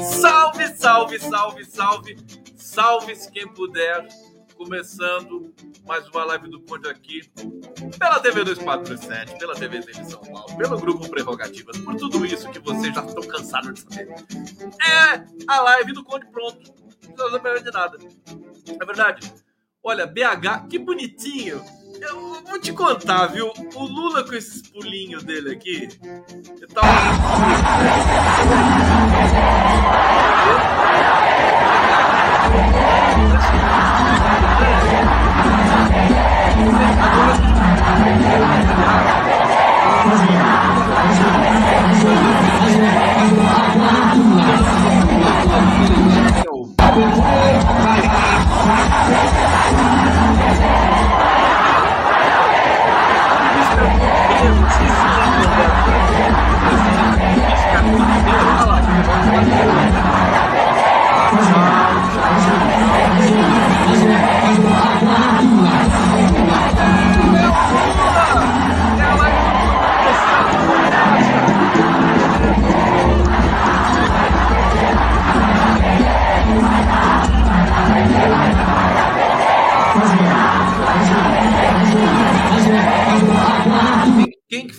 Salve, salve, salve, salve, salve-se quem puder. Começando mais uma live do Conde aqui pela TV 2437, pela TV de São Paulo, pelo Grupo Prerrogativas, por tudo isso que vocês já estão cansados de saber. É a live do Conde Pronto. Não precisa saber de nada. É verdade. Olha, BH, que bonitinho eu vou te contar, viu? O Lula com esses pulinhos dele aqui. Eu tava... Quem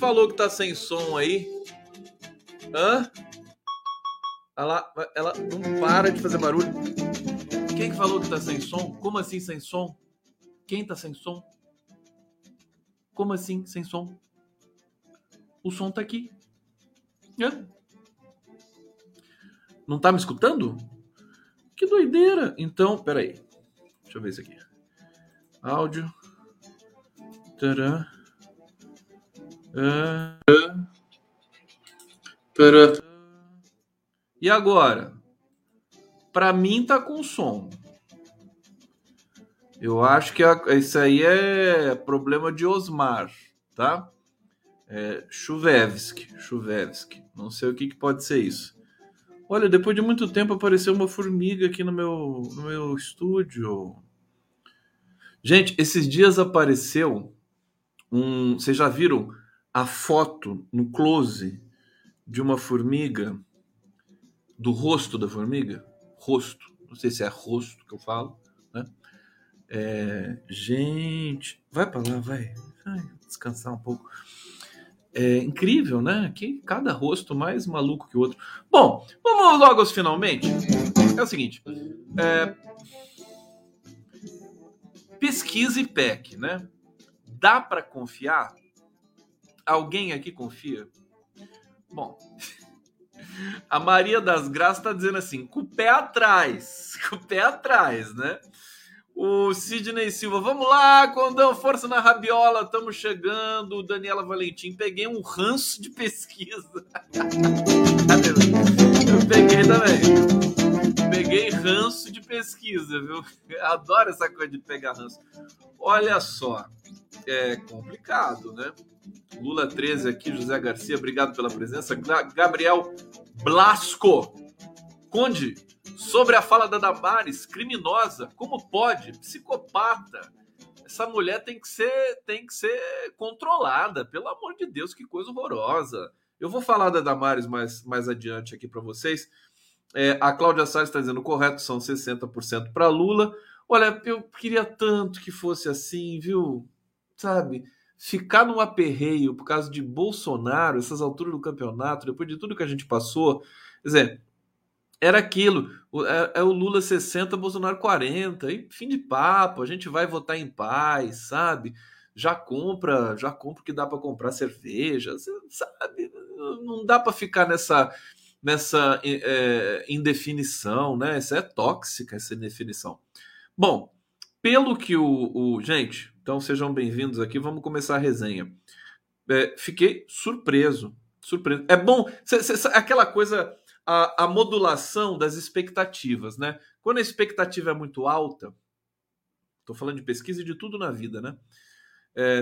falou que tá sem som aí? Hã? Ela, ela não para de fazer barulho. Quem que falou que tá sem som? Como assim sem som? Quem tá sem som? Como assim sem som? O som tá aqui. Hã? Não tá me escutando? Que doideira. Então, peraí. Deixa eu ver isso aqui. Áudio. Tcharam. E agora? Para mim tá com som. Eu acho que a, isso aí é problema de Osmar, tá? É, Chuvevski, Chuvevski. Não sei o que, que pode ser isso. Olha, depois de muito tempo apareceu uma formiga aqui no meu, no meu estúdio. Gente, esses dias apareceu um. Vocês já viram a foto no close de uma formiga, do rosto da formiga, rosto, não sei se é rosto que eu falo, né? É, gente, vai para lá, vai, vai, descansar um pouco. É incrível, né? Que cada rosto mais maluco que o outro. Bom, vamos logo aos finalmente. É o seguinte, é, pesquisa e PEC, né? Dá para confiar? Alguém aqui confia? Bom, a Maria das Graças está dizendo assim, com o pé atrás, com o pé atrás, né? O Sidney Silva, vamos lá, Condão, força na rabiola, estamos chegando. Daniela Valentim, peguei um ranço de pesquisa. Eu peguei também. Peguei ranço de pesquisa, viu? Adoro essa coisa de pegar ranço. Olha só, é complicado, né? Lula 13 aqui, José Garcia, obrigado pela presença. Gabriel Blasco. Conde, sobre a fala da Damares, criminosa, como pode? Psicopata. Essa mulher tem que ser, tem que ser controlada, pelo amor de Deus, que coisa horrorosa. Eu vou falar da Damares mais, mais adiante aqui para vocês. É, a Cláudia Salles está dizendo correto, são 60% para Lula. Olha, eu queria tanto que fosse assim, viu? Sabe? Ficar num aperreio por causa de Bolsonaro, essas alturas do campeonato, depois de tudo que a gente passou, quer dizer, era aquilo, é, é o Lula 60, Bolsonaro 40, e fim de papo, a gente vai votar em paz, sabe? Já compra, já compra o que dá para comprar cerveja, sabe? Não dá para ficar nessa nessa é, indefinição, né? Essa é tóxica essa indefinição. Bom, pelo que o, o gente, então sejam bem-vindos aqui. Vamos começar a resenha. É, fiquei surpreso. Surpreso. É bom. Cê, cê, aquela coisa, a, a, modulação das expectativas, né? Quando a expectativa é muito alta, estou falando de pesquisa e de tudo na vida, né? É,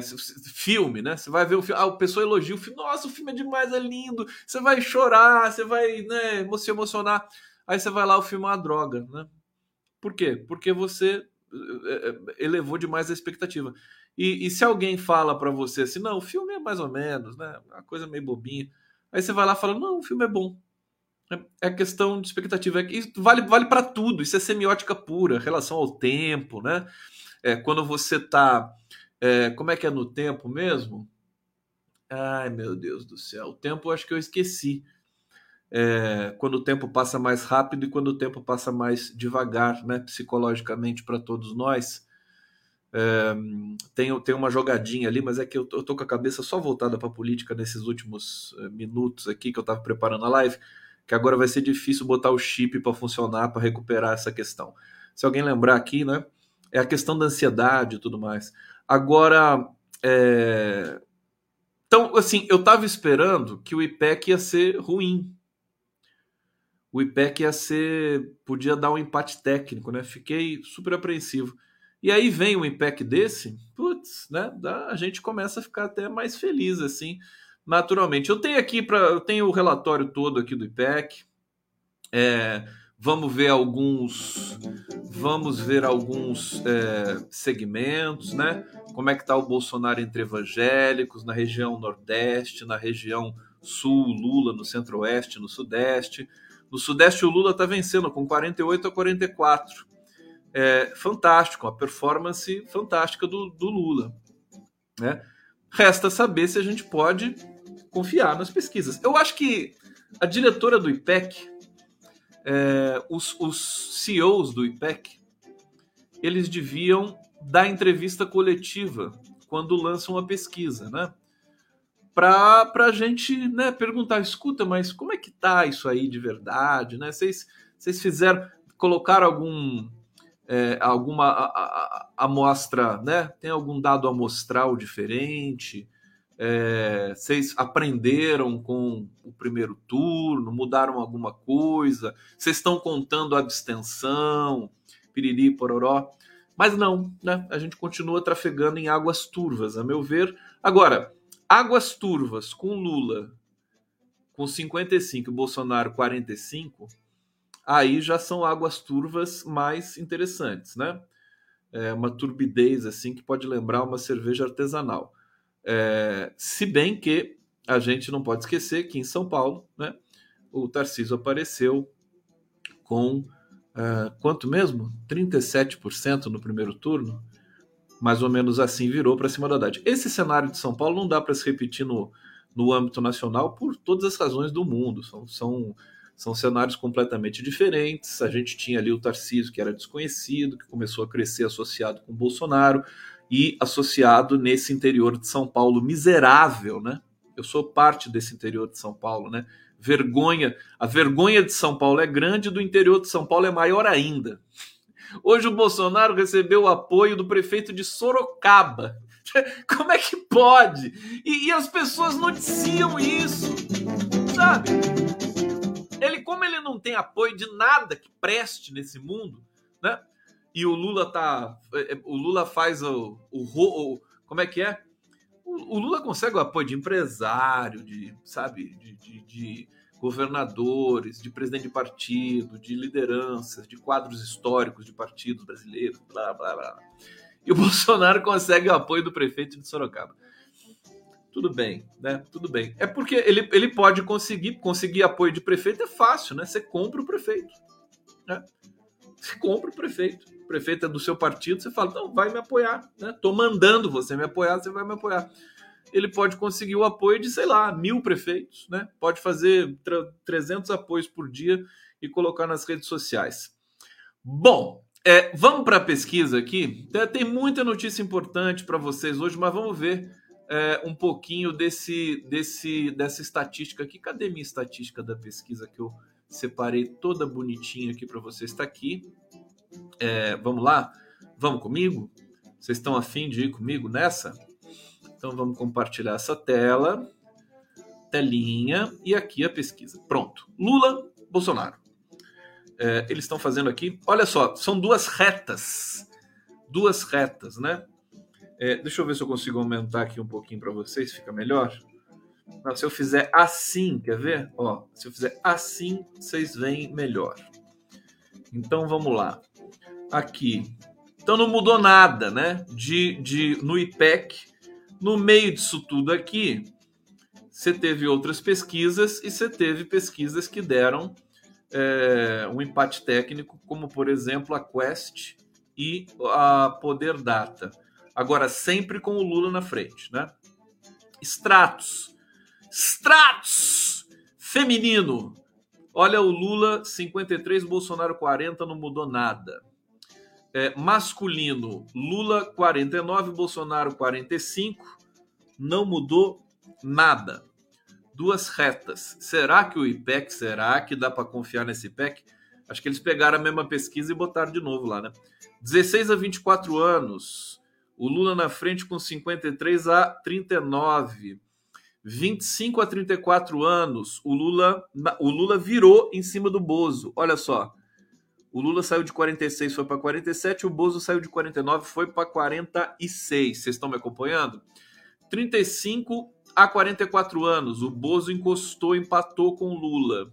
filme, né? Você vai ver o filme, ah, o pessoal elogia o filme, nossa, o filme é demais, é lindo. Você vai chorar, você vai né, se emocionar. Aí você vai lá, o filme é uma droga, né? Por quê? Porque você elevou demais a expectativa. E, e se alguém fala para você assim, não, o filme é mais ou menos, né? Uma coisa meio bobinha. Aí você vai lá e fala, não, o filme é bom. É, é questão de expectativa. Isso vale, vale para tudo. Isso é semiótica pura, relação ao tempo, né? É, quando você está. É, como é que é no tempo mesmo? Ai, meu Deus do céu. O tempo eu acho que eu esqueci. É, quando o tempo passa mais rápido e quando o tempo passa mais devagar, né? Psicologicamente para todos nós. É, tem, tem uma jogadinha ali, mas é que eu tô, eu tô com a cabeça só voltada para a política nesses últimos é, minutos aqui que eu estava preparando a live, que agora vai ser difícil botar o chip para funcionar, para recuperar essa questão. Se alguém lembrar aqui, né? É a questão da ansiedade e tudo mais. Agora, é... então, assim, eu estava esperando que o IPEC ia ser ruim. O IPEC ia ser. podia dar um empate técnico, né? Fiquei super apreensivo. E aí vem um IPEC desse, putz, né? A gente começa a ficar até mais feliz, assim, naturalmente. Eu tenho aqui para. Eu tenho o relatório todo aqui do IPEC. É, vamos ver alguns. Vamos ver alguns é, segmentos, né? Como é que está o Bolsonaro entre evangélicos, na região Nordeste, na região Sul, Lula no Centro-Oeste, no Sudeste. No Sudeste, o Lula está vencendo com 48 a 44 é, fantástico, uma performance fantástica do, do Lula. Né? Resta saber se a gente pode confiar nas pesquisas. Eu acho que a diretora do IPEC, é, os, os CEOs do IPEC, eles deviam dar entrevista coletiva quando lançam uma pesquisa, né? Para a gente né, perguntar, escuta, mas como é que tá isso aí de verdade, né? Vocês, vocês fizeram, colocaram algum é, alguma a, a, amostra, né? Tem algum dado amostral diferente? É, vocês aprenderam com o primeiro turno? Mudaram alguma coisa? Vocês estão contando abstenção? Piriri, pororó? Mas não, né? A gente continua trafegando em águas turvas, a meu ver. Agora, águas turvas com Lula com 55 e Bolsonaro 45 aí já são águas turvas mais interessantes, né? É uma turbidez assim que pode lembrar uma cerveja artesanal. É, se bem que a gente não pode esquecer que em São Paulo, né, o Tarcísio apareceu com uh, quanto mesmo? 37% no primeiro turno. Mais ou menos assim virou para cima da Haddad. Esse cenário de São Paulo não dá para se repetir no, no âmbito nacional por todas as razões do mundo. São, são são cenários completamente diferentes. A gente tinha ali o Tarcísio, que era desconhecido, que começou a crescer associado com o Bolsonaro e associado nesse interior de São Paulo miserável, né? Eu sou parte desse interior de São Paulo, né? Vergonha, a vergonha de São Paulo é grande, do interior de São Paulo é maior ainda. Hoje o Bolsonaro recebeu o apoio do prefeito de Sorocaba. Como é que pode? E, e as pessoas noticiam isso, sabe? Ele, como ele não tem apoio de nada que preste nesse mundo, né? E o Lula tá. É, é, o Lula faz o. o, o como é que é? O, o, Lula consegue o apoio de empresário, de, sabe, de, de, de governadores, de presidente de partido, de lideranças, de quadros históricos de partidos brasileiros, blá blá blá. E o Bolsonaro consegue o apoio do prefeito de Sorocaba tudo bem, né? Tudo bem. É porque ele, ele pode conseguir, conseguir apoio de prefeito é fácil, né? Você compra o prefeito. Né? Você compra o prefeito. O prefeito é do seu partido, você fala, não, vai me apoiar, né? Tô mandando você me apoiar, você vai me apoiar. Ele pode conseguir o apoio de, sei lá, mil prefeitos, né? Pode fazer 300 apoios por dia e colocar nas redes sociais. Bom, é, vamos para a pesquisa aqui. Tem muita notícia importante para vocês hoje, mas vamos ver é, um pouquinho desse, desse, dessa estatística aqui. Cadê minha estatística da pesquisa que eu separei toda bonitinha aqui para você? Está aqui. É, vamos lá? Vamos comigo? Vocês estão afim de ir comigo nessa? Então vamos compartilhar essa tela, telinha e aqui a pesquisa. Pronto. Lula, Bolsonaro. É, eles estão fazendo aqui. Olha só, são duas retas, duas retas, né? É, deixa eu ver se eu consigo aumentar aqui um pouquinho para vocês, fica melhor. Não, se eu fizer assim, quer ver? Ó, se eu fizer assim, vocês veem melhor. Então vamos lá. Aqui. Então não mudou nada, né? De, de no IPEC, no meio disso tudo aqui, você teve outras pesquisas e você teve pesquisas que deram é, um empate técnico, como por exemplo a Quest e a Poder Data. Agora, sempre com o Lula na frente, né? Stratos. Stratos! Feminino. Olha o Lula 53, Bolsonaro 40, não mudou nada. É, masculino, Lula 49, Bolsonaro 45, não mudou nada. Duas retas. Será que o IPEC, será que dá para confiar nesse IPEC? Acho que eles pegaram a mesma pesquisa e botaram de novo lá, né? 16 a 24 anos. O Lula na frente com 53 a 39. 25 a 34 anos. O Lula, o Lula virou em cima do Bozo. Olha só. O Lula saiu de 46, foi para 47, o Bozo saiu de 49, foi para 46. Vocês estão me acompanhando? 35 a 44 anos, o Bozo encostou, empatou com Lula.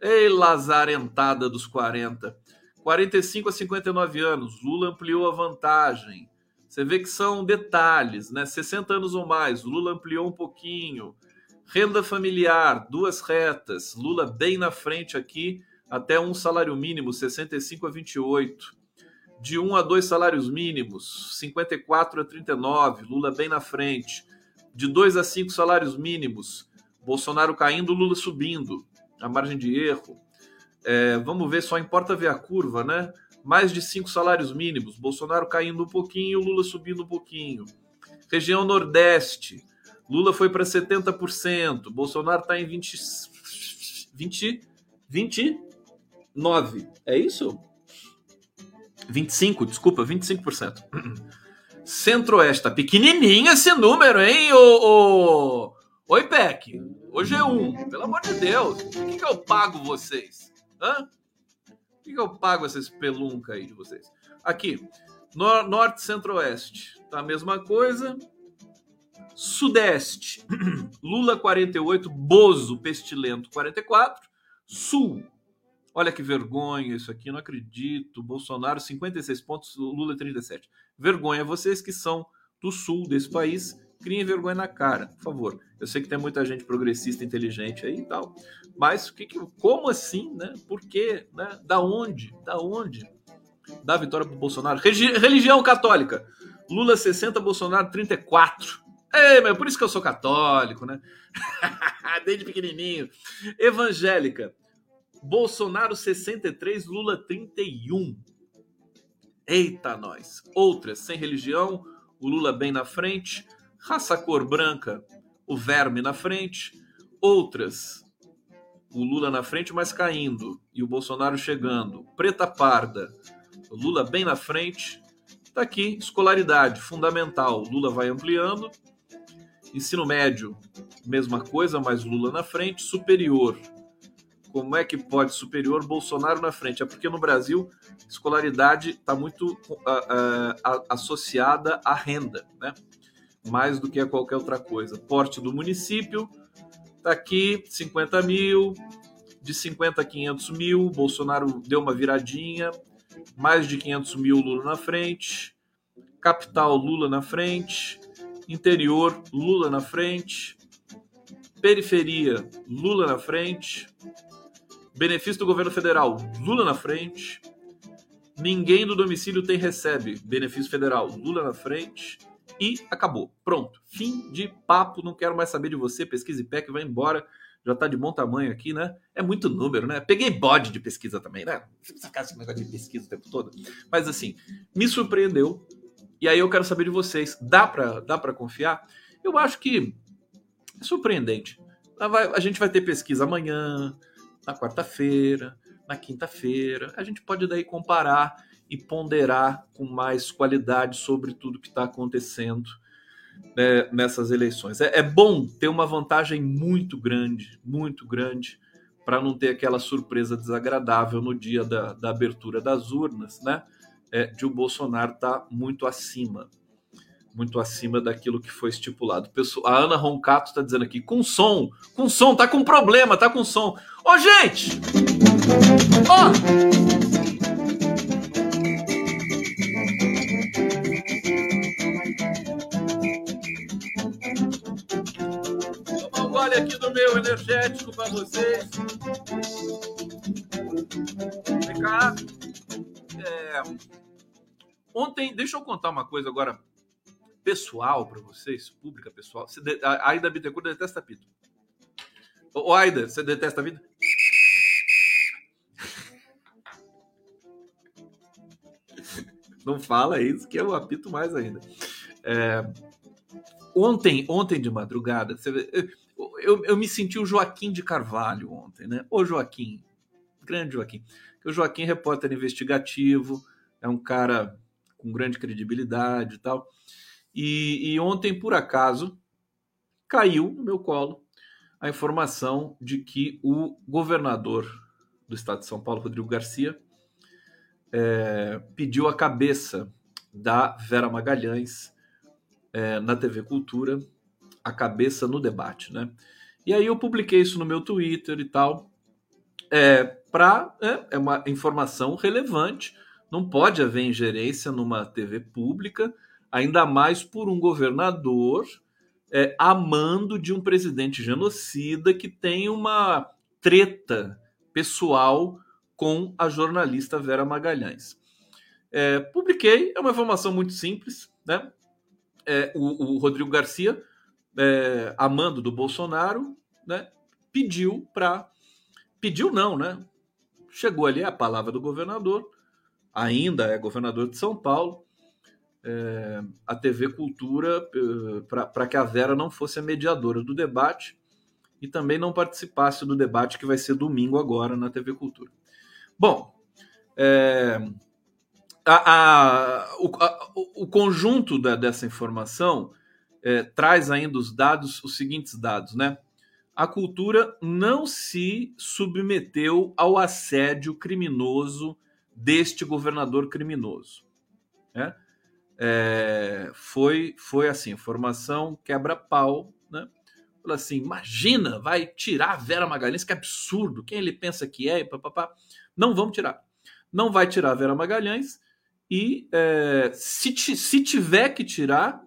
Ei, lazarentada dos 40. 45 a 59 anos, Lula ampliou a vantagem. Você vê que são detalhes, né? 60 anos ou mais, Lula ampliou um pouquinho. Renda familiar, duas retas, Lula bem na frente aqui, até um salário mínimo, 65 a 28. De um a dois salários mínimos, 54 a 39, Lula bem na frente de 2 a 5 salários mínimos, Bolsonaro caindo, Lula subindo, a margem de erro. É, vamos ver, só importa ver a curva, né? Mais de 5 salários mínimos, Bolsonaro caindo um pouquinho, Lula subindo um pouquinho. Região Nordeste, Lula foi para 70%, Bolsonaro está em 20, 20, 29. É isso? 25, desculpa, 25%. Centro-Oeste. Tá pequenininho esse número, hein, ô, ô... Oi, Peck. Hoje é um. Pelo amor de Deus. Por que, que eu pago vocês? Hã? Por que, que eu pago essas peluncas aí de vocês? Aqui. Nor Norte, Centro-Oeste. Tá a mesma coisa. Sudeste. Lula 48, Bozo Pestilento 44. Sul. Olha que vergonha isso aqui, não acredito. Bolsonaro 56 pontos, Lula 37. Vergonha vocês que são do sul desse país, criem vergonha na cara, por favor. Eu sei que tem muita gente progressista, inteligente aí e tal, mas que, que, como assim, né? Por quê? Né? Da onde? Da onde? Da vitória para Bolsonaro. religião católica. Lula 60, Bolsonaro 34. Ei, mas por isso que eu sou católico, né? Desde pequenininho. Evangélica. Bolsonaro 63, Lula 31. Eita, nós. Outras, sem religião, o Lula bem na frente. Raça cor branca, o verme na frente. Outras, o Lula na frente, mas caindo. E o Bolsonaro chegando. Preta parda, o Lula bem na frente. Tá aqui, escolaridade, fundamental. Lula vai ampliando. Ensino médio, mesma coisa, mas Lula na frente. Superior, como é que pode superior Bolsonaro na frente? É porque no Brasil escolaridade está muito uh, uh, associada à renda, né? Mais do que a qualquer outra coisa. Porte do município está aqui 50 mil, de 50 a 500 mil. Bolsonaro deu uma viradinha, mais de 500 mil Lula na frente. Capital Lula na frente, interior Lula na frente, periferia Lula na frente, Benefício do governo federal, Lula na frente. Ninguém do domicílio tem recebe. Benefício federal, Lula na frente. E acabou. Pronto. Fim de papo. Não quero mais saber de você. Pesquisa IPEC, vai embora. Já tá de bom tamanho aqui, né? É muito número, né? Peguei bode de pesquisa também, né? Sacar esse negócio de pesquisa o tempo todo. Mas assim, me surpreendeu. E aí eu quero saber de vocês. Dá para dá pra confiar? Eu acho que é surpreendente. A gente vai ter pesquisa amanhã, na quarta-feira, na quinta-feira. A gente pode daí comparar e ponderar com mais qualidade sobre tudo que está acontecendo né, nessas eleições. É, é, bom ter uma vantagem muito grande, muito grande, para não ter aquela surpresa desagradável no dia da, da abertura das urnas, né? É, de o Bolsonaro estar tá muito acima muito acima daquilo que foi estipulado. A Ana Roncato está dizendo aqui, com som, com som, tá com problema, tá com som. Ô, gente! Ó! Tomar do meu energético para vocês. Vem cá. É... Ontem, deixa eu contar uma coisa agora pessoal para vocês, pública pessoal. A Aida Bittencourt detesta pito. Ô, Aida, você detesta a vida? Não fala isso, que eu apito mais ainda. É, ontem, ontem de madrugada, eu, eu, me senti o Joaquim de Carvalho ontem, né? O Joaquim, grande Joaquim. O Joaquim é repórter investigativo, é um cara com grande credibilidade e tal. E, e ontem, por acaso, caiu no meu colo a informação de que o governador do estado de São Paulo, Rodrigo Garcia, é, pediu a cabeça da Vera Magalhães é, na TV Cultura, a cabeça no debate, né? E aí eu publiquei isso no meu Twitter e tal, é, para é, é uma informação relevante. Não pode haver ingerência numa TV pública, ainda mais por um governador é, amando de um presidente genocida que tem uma treta pessoal com a jornalista Vera Magalhães. É, publiquei, é uma informação muito simples, né? É, o, o, Rodrigo Garcia, é, amando do Bolsonaro, né, pediu para. Pediu não, né? Chegou ali a palavra do governador, ainda é governador de São Paulo, é, a TV Cultura, é, para que a Vera não fosse a mediadora do debate e também não participasse do debate que vai ser domingo agora na TV Cultura. Bom, é, a, a, o, a, o, conjunto da, dessa informação é, traz ainda os dados, os seguintes dados, né? A cultura não se submeteu ao assédio criminoso deste governador criminoso. Né? É, foi, foi assim, formação quebra-pau, né? Falou assim, imagina, vai tirar a Vera Magalhães, que absurdo, quem ele pensa que é, e papapá. Não vamos tirar. Não vai tirar a Vera Magalhães e é, se, se tiver que tirar,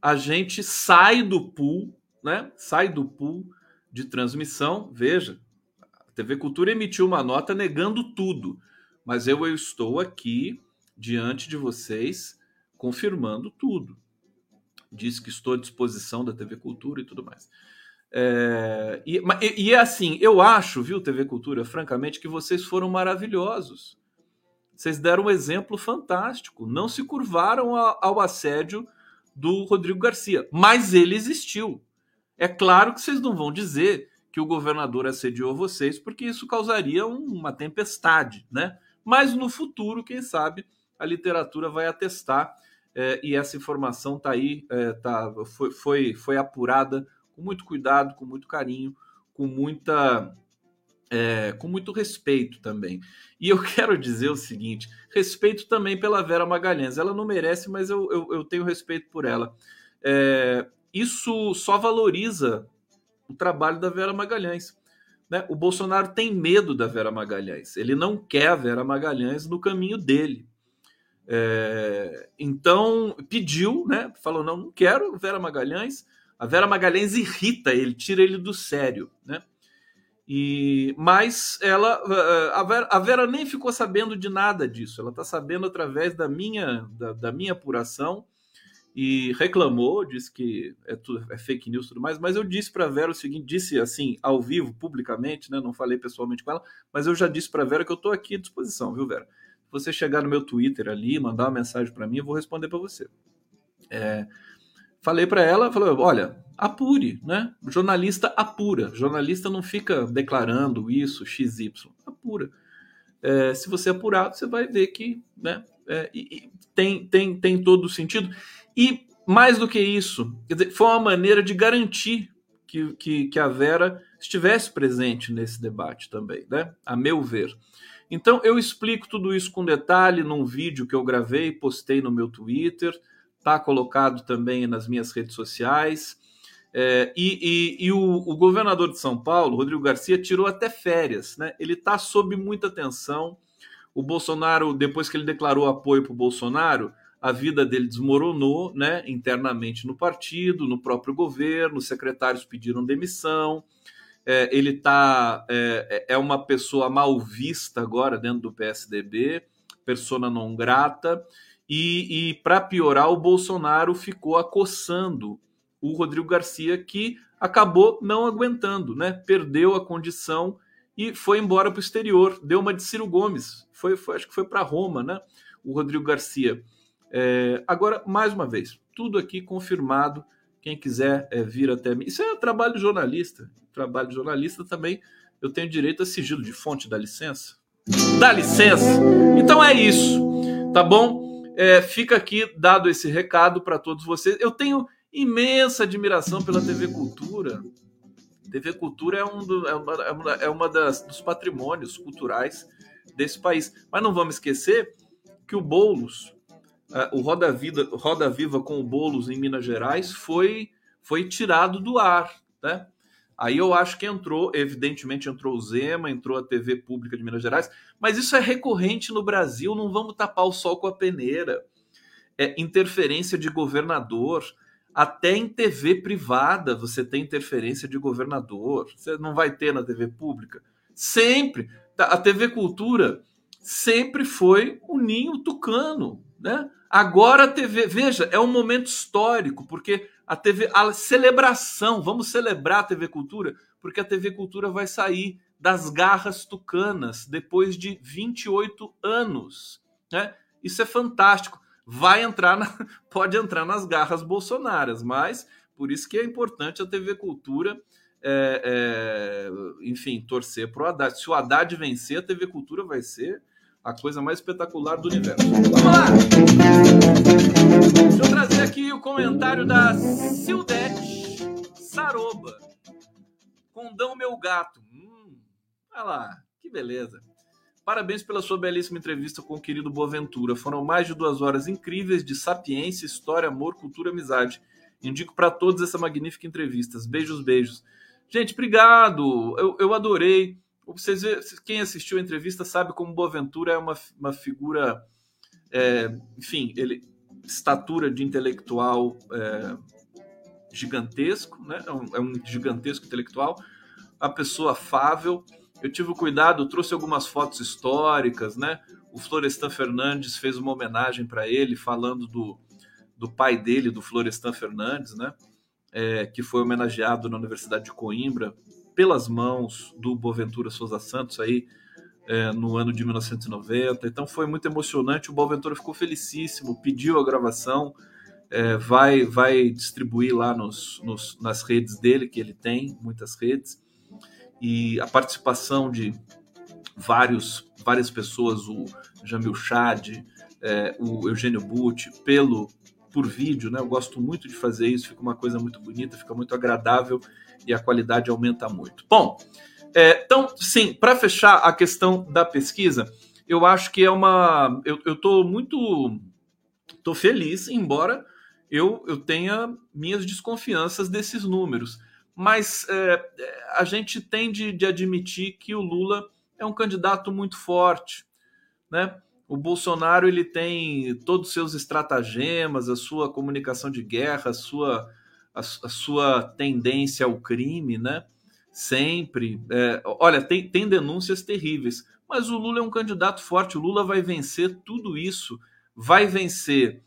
a gente sai do pool, né? Sai do pool de transmissão. Veja, a TV Cultura emitiu uma nota negando tudo, mas eu, eu estou aqui diante de vocês confirmando tudo. Diz que estou à disposição da TV Cultura e tudo mais. É, e, e, é assim, eu acho, viu, TV Cultura, francamente, que vocês foram maravilhosos. Vocês deram um exemplo fantástico. Não se curvaram a, ao assédio do Rodrigo Garcia, mas ele existiu. É claro que vocês não vão dizer que o governador assediou vocês, porque isso causaria uma tempestade, né? Mas no futuro, quem sabe, a literatura vai atestar é, e essa informação está aí, é, tá, foi, foi, foi apurada com muito cuidado, com muito carinho, com muita é, com muito respeito também. E eu quero dizer o seguinte: respeito também pela Vera Magalhães. Ela não merece, mas eu, eu, eu tenho respeito por ela. É, isso só valoriza o trabalho da Vera Magalhães. Né? O Bolsonaro tem medo da Vera Magalhães. Ele não quer a Vera Magalhães no caminho dele. É, então pediu, né? Falou: não, não quero Vera Magalhães. A Vera Magalhães irrita ele, tira ele do sério, né? E, mas ela, eh, a Vera, a Vera nem ficou sabendo de nada disso. Ela está sabendo através da minha, da, da, minha apuração e reclamou, disse que é, tudo, é fake news e tudo mais. Mas eu disse para a Vera o seguinte: disse assim, ao vivo, publicamente, né? Não falei pessoalmente com ela, mas eu já disse para a Vera que eu estou aqui à disposição, viu, Vera? Você chegar no meu Twitter ali, mandar uma mensagem para mim, eu vou responder para você. É, falei para ela, falou, olha, apure, né? Jornalista apura. Jornalista não fica declarando isso, XY. Apura. É, se você apurar, você vai ver que né, é, e, tem, tem, tem todo o sentido. E mais do que isso, dizer, foi uma maneira de garantir que, que, que, a Vera estivesse presente nesse debate também, né? A meu ver. Então eu explico tudo isso com detalhe num vídeo que eu gravei, postei no meu Twitter está colocado também nas minhas redes sociais. É, e, e, e o, o, governador de São Paulo, Rodrigo Garcia, tirou até férias. Né? Ele está sob muita tensão. O Bolsonaro, depois que ele declarou apoio para o Bolsonaro, a vida dele desmoronou, né, internamente no partido, no próprio governo, os secretários pediram demissão. É, ele tá é, é uma pessoa mal vista agora dentro do PSDB, persona não grata. E, e para piorar, o Bolsonaro ficou acossando o Rodrigo Garcia, que acabou não aguentando, né? Perdeu a condição e foi embora para o exterior. Deu uma de Ciro Gomes. Foi, foi acho que foi para Roma, né? O Rodrigo Garcia. É, agora, mais uma vez, tudo aqui confirmado. Quem quiser é, vir até mim. Isso é trabalho de jornalista. Trabalho de jornalista também. Eu tenho direito a sigilo de fonte, dá licença? Dá licença? Então é isso, tá bom? É, fica aqui dado esse recado para todos vocês. Eu tenho imensa admiração pela TV Cultura. TV Cultura é um, do, é uma, é uma, é uma das, dos patrimônios culturais desse país. Mas não vamos esquecer que o Boulos, uh, o Roda, Vida, Roda Viva com o Boulos em Minas Gerais, foi, foi tirado do ar. Né? Aí eu acho que entrou, evidentemente entrou o Zema, entrou a TV Pública de Minas Gerais, mas isso é recorrente no Brasil, não vamos tapar o sol com a peneira. É interferência de governador, até em TV privada você tem interferência de governador. Você não vai ter na TV pública. Sempre. Tá, a TV Cultura sempre foi o ninho tucano. Né? Agora a TV, veja, é um momento histórico, porque a TV, a celebração, vamos celebrar a TV Cultura, porque a TV Cultura vai sair das garras tucanas depois de 28 anos. Né? Isso é fantástico vai entrar na, pode entrar nas garras bolsonaras, mas por isso que é importante a TV Cultura, é, é, enfim, torcer para o Haddad. Se o Haddad vencer, a TV Cultura vai ser a coisa mais espetacular do universo. Vamos lá! Deixa eu trazer aqui o comentário da Sildete Saroba. Condão meu gato. Hum, olha lá, que beleza. Parabéns pela sua belíssima entrevista com o querido Boaventura. Foram mais de duas horas incríveis de sapiência, história, amor, cultura, amizade. Indico para todos essa magnífica entrevista. Beijos, beijos. Gente, obrigado. Eu, eu adorei. Vocês quem assistiu a entrevista sabe como Boaventura é uma, uma figura, é, enfim, ele estatura de intelectual é, gigantesco, né? É um, é um gigantesco intelectual. A pessoa afável eu tive o cuidado, trouxe algumas fotos históricas, né? O Florestan Fernandes fez uma homenagem para ele, falando do, do pai dele, do Florestan Fernandes, né? É, que foi homenageado na Universidade de Coimbra pelas mãos do Boaventura Souza Santos aí é, no ano de 1990. Então foi muito emocionante. O Boaventura ficou felicíssimo, pediu a gravação, é, vai vai distribuir lá nos, nos, nas redes dele que ele tem, muitas redes e a participação de vários, várias pessoas, o Jamil Chad, é, o Eugênio Butti, pelo por vídeo, né? Eu gosto muito de fazer isso, fica uma coisa muito bonita, fica muito agradável e a qualidade aumenta muito. Bom, é, então, sim, para fechar a questão da pesquisa, eu acho que é uma. Eu estou muito. Estou feliz, embora eu, eu tenha minhas desconfianças desses números mas é, a gente tem de, admitir que o Lula é um candidato muito forte, né? O Bolsonaro ele tem todos os seus estratagemas, a sua comunicação de guerra, a sua, a, a sua tendência ao crime, né? Sempre. É, olha, tem, tem denúncias terríveis, mas o Lula é um candidato forte. O Lula vai vencer tudo isso, vai vencer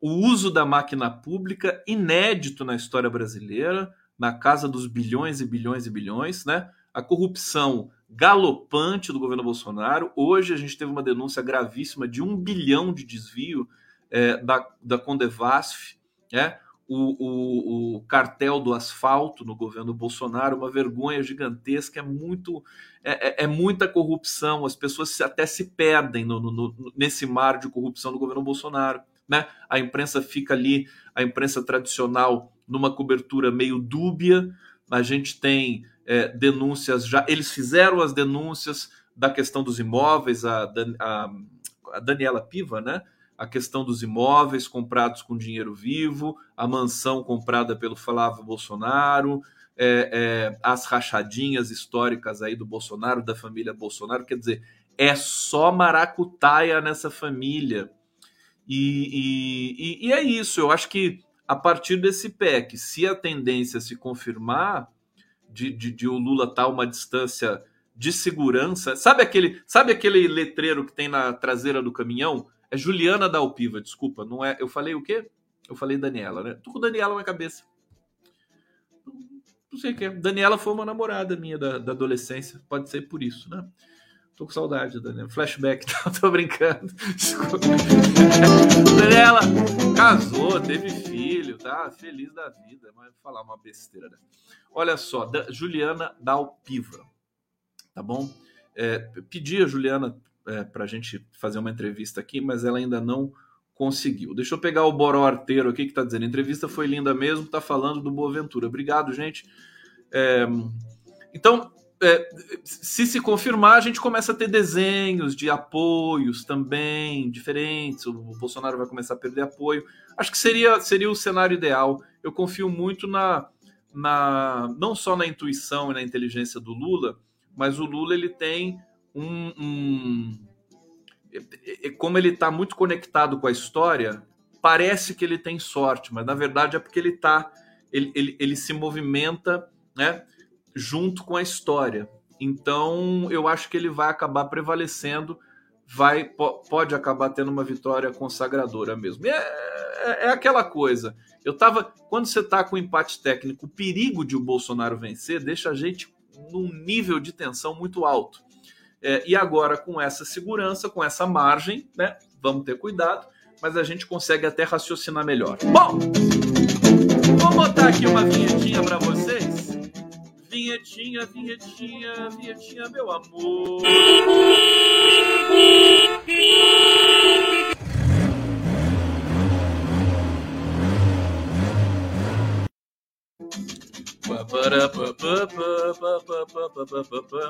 o uso da máquina pública inédito na história brasileira na casa dos bilhões e bilhões e bilhões, né? A corrupção galopante do governo Bolsonaro. Hoje a gente teve uma denúncia gravíssima de um bilhão de desvio é, da, da Condevasf, né? O, o, o, cartel do asfalto no governo Bolsonaro, uma vergonha gigantesca, é muito é, é, é muita corrupção, as pessoas até se perdem no, no, no, nesse mar de corrupção do governo Bolsonaro. Né? A imprensa fica ali, a imprensa tradicional numa cobertura meio dúbia. A gente tem é, denúncias já. Eles fizeram as denúncias da questão dos imóveis, a, a, a Daniela Piva, né? A questão dos imóveis comprados com dinheiro vivo, a mansão comprada pelo Flávio Bolsonaro, é, é, as rachadinhas históricas aí do Bolsonaro, da família Bolsonaro. Quer dizer, é só maracutaia nessa família. E, e, e, é isso, eu acho que a partir desse PEC, se a tendência se confirmar de, de, de o Lula estar tá uma distância de segurança, sabe aquele, sabe aquele letreiro que tem na traseira do caminhão? É Juliana da Alpiva, desculpa, não é? Eu falei o quê? Eu falei Daniela, né? Tô com Daniela na cabeça. Não sei o que é. Daniela foi uma namorada minha da, da adolescência, pode ser por isso, né? Tô com saudade, Daniela. Flashback, tá? tô brincando. Daniela casou, teve filho, tá? Feliz da vida. Mas vou falar uma besteira. Né? Olha só, da, Juliana Dalpiva, tá bom? É, pedi a Juliana é, para a gente fazer uma entrevista aqui, mas ela ainda não conseguiu. Deixa eu pegar o Boró Arteiro aqui que está dizendo: entrevista foi linda mesmo, está falando do Boa Ventura. Obrigado, gente. É, então, é, se se confirmar, a gente começa a ter desenhos de apoios também diferentes. O Bolsonaro vai começar a perder apoio. Acho que seria, seria o cenário ideal. Eu confio muito na, na não só na intuição e na inteligência do Lula, mas o Lula ele tem um, um como ele está muito conectado com a história, parece que ele tem sorte, mas na verdade é porque ele tá ele, ele, ele se movimenta, né? Junto com a história. Então, eu acho que ele vai acabar prevalecendo, vai pode acabar tendo uma vitória consagradora mesmo. É, é, é, aquela coisa. Eu tava quando você tá com empate técnico, o perigo de o Bolsonaro vencer deixa a gente num nível de tensão muito alto. É, e agora com essa segurança, com essa margem, né? Vamos ter cuidado, mas a gente consegue até raciocinar melhor. Bom, vou botar aqui uma vinhetinha para vocês Vinhetinha, vinhetinha, vinhetinha, meu amor.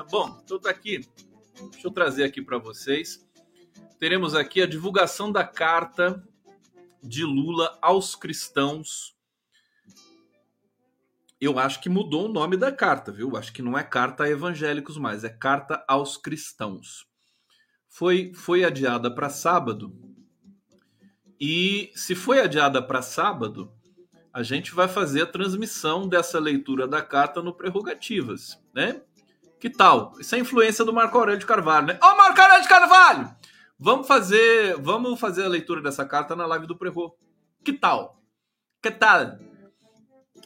Bom, então tá aqui. Deixa eu trazer aqui para vocês. Teremos aqui a divulgação da carta de Lula aos cristãos eu acho que mudou o nome da carta, viu? Acho que não é carta a evangélicos mais, é carta aos cristãos. Foi, foi adiada para sábado. E se foi adiada para sábado, a gente vai fazer a transmissão dessa leitura da carta no Prerrogativas, né? Que tal? Isso é influência do Marco Aurélio de Carvalho, né? Ô, Marco Aurélio de Carvalho! Vamos fazer, vamos fazer a leitura dessa carta na live do Prerro. Que tal? Que tal?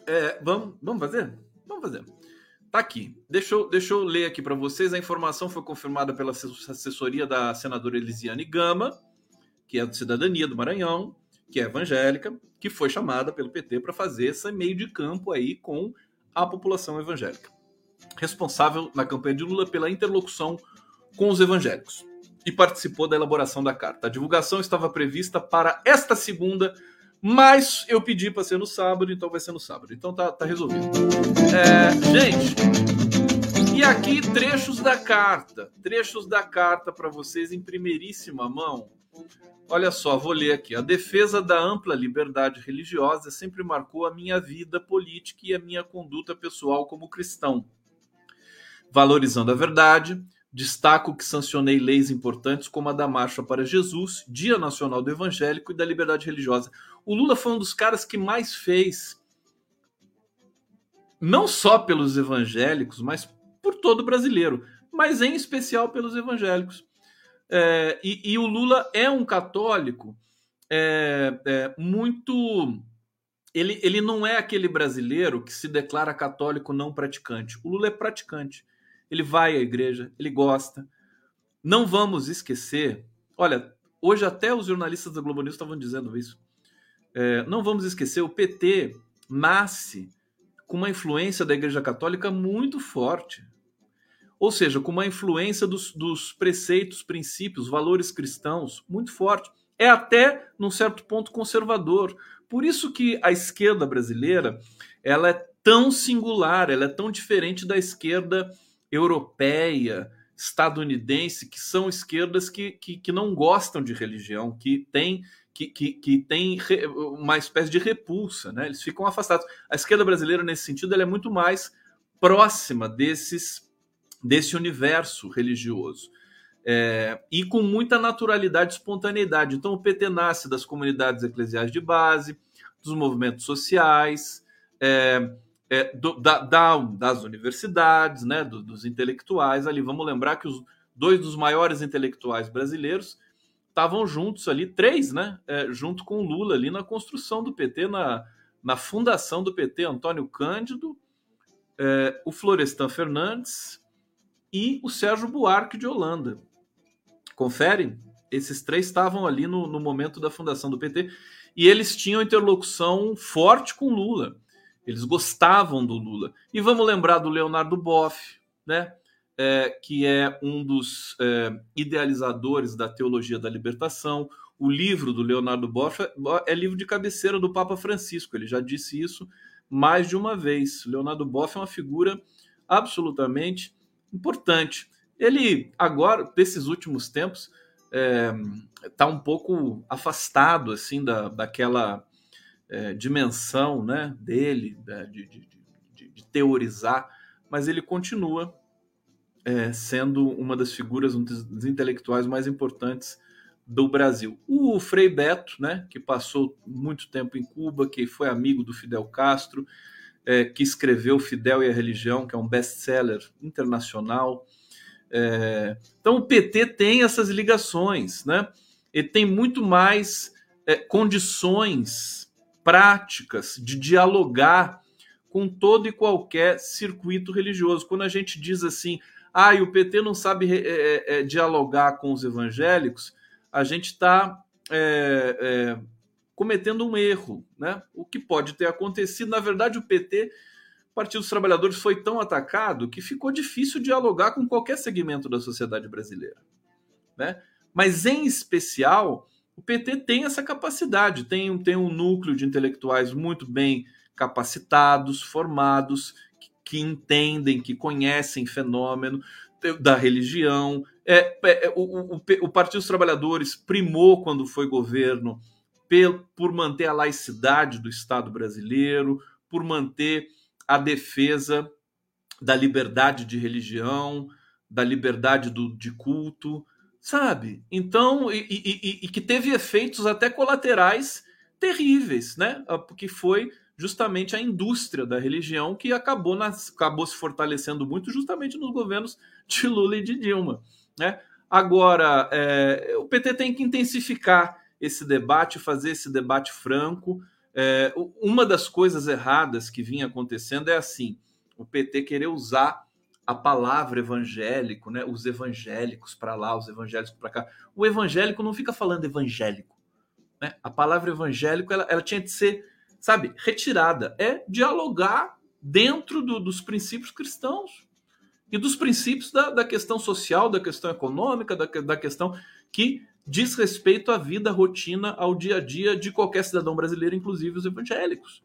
É, vamos, vamos fazer? Vamos fazer. Tá aqui. Deixa eu, deixa eu ler aqui para vocês. A informação foi confirmada pela assessoria da senadora Elisiane Gama, que é de Cidadania do Maranhão, que é evangélica, que foi chamada pelo PT para fazer esse meio de campo aí com a população evangélica. Responsável na campanha de Lula pela interlocução com os evangélicos e participou da elaboração da carta. A divulgação estava prevista para esta segunda, mas eu pedi para ser no sábado, então vai ser no sábado. Então tá, tá resolvido. É, gente, e aqui trechos da carta. Trechos da carta para vocês em primeiríssima mão. Olha só, vou ler aqui. A defesa da ampla liberdade religiosa sempre marcou a minha vida política e a minha conduta pessoal como cristão. Valorizando a verdade, Destaco que sancionei leis importantes como a da Marcha para Jesus, Dia Nacional do Evangélico e da Liberdade Religiosa. O Lula foi um dos caras que mais fez, não só pelos evangélicos, mas por todo brasileiro, mas em especial pelos evangélicos. É, e, e, o Lula é um católico é, é, muito. Ele, ele não é aquele brasileiro que se declara católico não praticante. O Lula é praticante ele vai à igreja, ele gosta. Não vamos esquecer, olha, hoje até os jornalistas da Globo News estavam dizendo isso. É, não vamos esquecer, o PT nasce com uma influência da Igreja Católica muito forte. Ou seja, com uma influência dos, dos preceitos, princípios, valores cristãos muito forte. É até, num certo ponto, conservador. Por isso que a esquerda brasileira ela é tão singular, ela é tão diferente da esquerda europeia, estadunidense, que são esquerdas que, que, que não gostam de religião, que têm que, que, que tem uma espécie de repulsa, né? Eles ficam afastados. A esquerda brasileira, nesse sentido, ela é muito mais próxima desses desse universo religioso. é, e com muita naturalidade e espontaneidade. Então, o PT nasce das comunidades eclesiais de base, dos movimentos sociais, é, é, do, da, da, das universidades, né, do, dos intelectuais ali. Vamos lembrar que os dois dos maiores intelectuais brasileiros estavam juntos ali, três, né, é, junto com o Lula ali na construção do PT, na, na fundação do PT, Antônio Cândido, é, o Florestan Fernandes e o Sérgio Buarque de Holanda. Confere? Esses três estavam ali no, no momento da fundação do PT e eles tinham interlocução forte com Lula. Eles gostavam do Lula. E vamos lembrar do Leonardo Boff, né? É, que é um dos é, idealizadores da teologia da libertação. O livro do Leonardo Boff é, é, livro de cabeceira do Papa Francisco. Ele já disse isso mais de uma vez. Leonardo Boff é uma figura absolutamente importante. Ele agora, desses últimos tempos, está é, um pouco afastado assim da, daquela é, dimensão né, dele né, de, de, de, de, teorizar, mas ele continua é, sendo uma das figuras, um dos intelectuais mais importantes do Brasil. O Frei Beto, né, que passou muito tempo em Cuba, que foi amigo do Fidel Castro, é, que escreveu Fidel e a Religião, que é um best-seller internacional, é, então o PT tem essas ligações, né? Ele tem muito mais é, condições práticas de dialogar com todo e qualquer circuito religioso. Quando a gente diz assim, ah, e o PT não sabe é, é, dialogar com os evangélicos, a gente está é, cometendo um erro, né? O que pode ter acontecido, na verdade, o PT o Partido dos Trabalhadores foi tão atacado que ficou difícil dialogar com qualquer segmento da sociedade brasileira. Né? Mas, em especial, o PT tem essa capacidade, tem, tem um núcleo de intelectuais muito bem capacitados, formados, que, entendem, que conhecem fenômeno da religião. É, é, é o, o, o, Partido dos Trabalhadores primou, quando foi governo, por, por manter a laicidade do Estado brasileiro, por manter a defesa da liberdade de religião, da liberdade do, de culto, sabe? Então, e, e, e, que teve efeitos até colaterais terríveis, né? Ah, porque foi justamente a indústria da religião que acabou, nas, acabou se fortalecendo muito justamente nos governos de Lula e de Dilma, né? Agora, é, o PT tem que intensificar esse debate, fazer esse debate franco, é, uma das coisas erradas que vinha acontecendo é assim: o PT querer usar a palavra evangélico, né? Os evangélicos para lá, os evangélicos para cá. O evangélico não fica falando evangélico, né? A palavra evangélico ela, ela tinha de ser, sabe, retirada. É dialogar dentro do, dos princípios cristãos e dos princípios da, da questão social, da questão econômica, da, da questão que diz respeito à vida, à rotina, ao dia a dia de qualquer cidadão brasileiro, inclusive os evangélicos.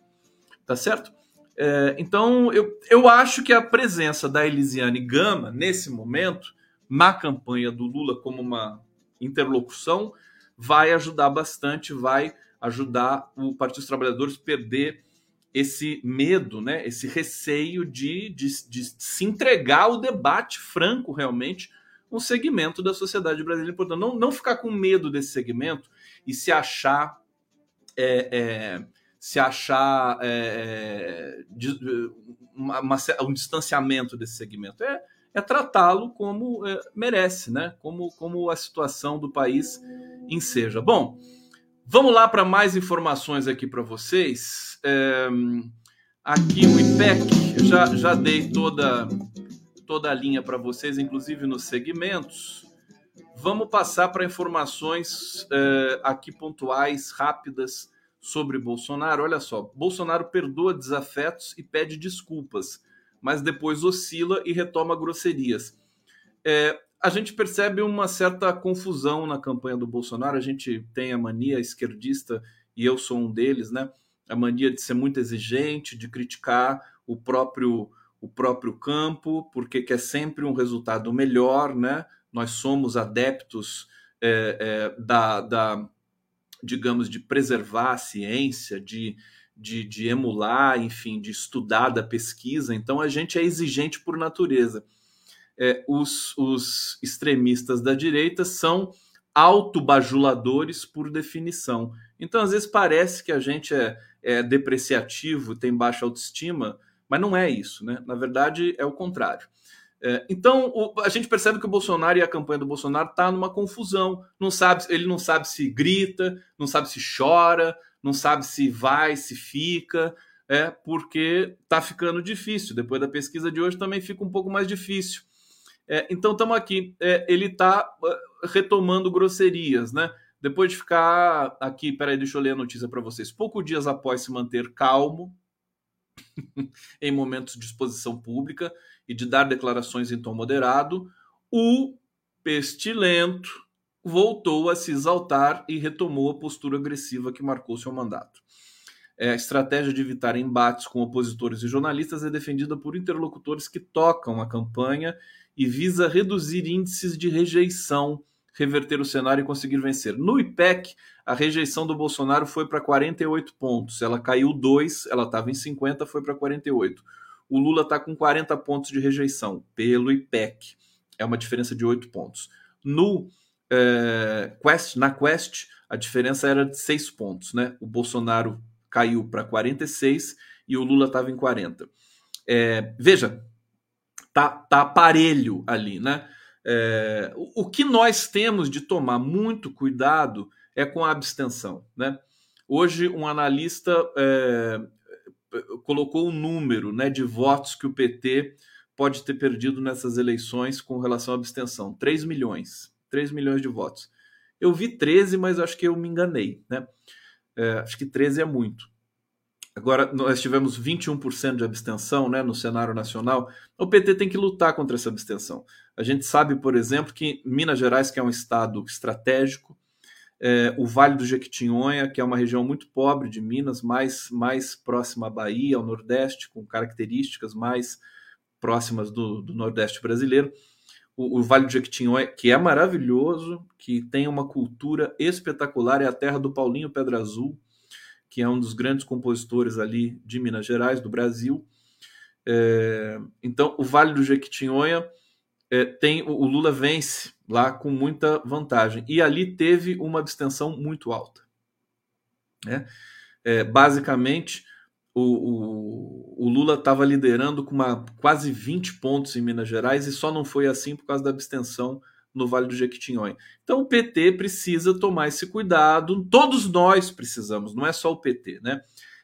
Tá certo? É, então, eu, eu acho que a presença da Elisiane Gama, nesse momento, na campanha do Lula como uma interlocução, vai ajudar bastante, vai ajudar o Partido dos Trabalhadores a perder esse medo, né, esse receio de, de, de se entregar ao debate franco realmente um segmento da sociedade brasileira. Portanto, não, não ficar com medo desse segmento e se achar é, é, se achar é, de, uma, uma, um distanciamento desse segmento. É, é tratá-lo como é, merece, né? Como, como a situação do país enseja. Bom, vamos lá para mais informações aqui para vocês. É, aqui o IPEC, já, já dei toda toda a linha para vocês, inclusive nos segmentos. Vamos passar para informações é, aqui pontuais, rápidas sobre Bolsonaro. Olha só, Bolsonaro perdoa desafetos e pede desculpas, mas depois oscila e retoma grosserias. É, a gente percebe uma certa confusão na campanha do Bolsonaro. A gente tem a mania esquerdista, e eu sou um deles, né? A mania de ser muito exigente, de criticar o próprio o próprio campo, porque quer sempre um resultado melhor, né? Nós somos adeptos é, é, da, da, digamos, de preservar a ciência, de, de, de emular, enfim, de estudar da pesquisa. Então a gente é exigente por natureza. É, os, os extremistas da direita são autobajuladores por definição. Então, às vezes, parece que a gente é, é depreciativo, tem baixa autoestima, mas não é isso, né? Na verdade, é o contrário. É, então, o, a gente percebe que o Bolsonaro e a campanha do Bolsonaro tá numa confusão. Não sabe, ele não sabe se grita, não sabe se chora, não sabe se vai, se fica, é porque tá ficando difícil. Depois da pesquisa de hoje também fica um pouco mais difícil. É, então estamos aqui. É, ele está uh, retomando grosserias, né? Depois de ficar aqui, peraí, deixa eu ler a notícia para vocês. Poucos dias após se manter calmo em momentos de exposição pública e de dar declarações em tom moderado, o pestilento voltou a se exaltar e retomou a postura agressiva que marcou seu mandato. É, a estratégia de evitar embates com opositores e jornalistas é defendida por interlocutores que tocam a campanha e visa reduzir índices de rejeição, reverter o cenário e conseguir vencer. No IPEC, a rejeição do Bolsonaro foi para 48 pontos. Ela caiu 2, ela estava em 50, foi para 48. O Lula está com 40 pontos de rejeição pelo IPEC. É uma diferença de 8 pontos. No é, Quest, na Quest, a diferença era de 6 pontos. Né? O Bolsonaro caiu para 46 e o Lula estava em 40. É, veja, tá, tá parelho ali, né? É, o, o que nós temos de tomar muito cuidado é com a abstenção, né? Hoje um analista é, colocou um número, né, de votos que o PT pode ter perdido nessas eleições com relação à abstenção, 3 milhões, 3 milhões de votos. Eu vi 13, mas acho que eu me enganei, né? É, acho que 13 é muito. Agora, nós tivemos 21% de abstenção né, no cenário nacional. O PT tem que lutar contra essa abstenção. A gente sabe, por exemplo, que Minas Gerais, que é um estado estratégico, é, o Vale do Jequitinhonha, que é uma região muito pobre de Minas, mais, mais próxima à Bahia, ao Nordeste, com características mais próximas do, do Nordeste brasileiro. O, o, Vale do Jequitinhonha, que é maravilhoso, que tem uma cultura espetacular, é a terra do Paulinho Pedra Azul, que é um dos grandes compositores ali de Minas Gerais, do Brasil. É, então, o Vale do Jequitinhonha é, tem o, Lula vence lá com muita vantagem e ali teve uma abstenção muito alta. Né? É, basicamente, o, o, o Lula estava liderando com uma, quase 20 pontos em Minas Gerais e só não foi assim por causa da abstenção no Vale do Jequitinhonha. Então o PT precisa tomar esse cuidado, todos nós precisamos, não é só o PT, né?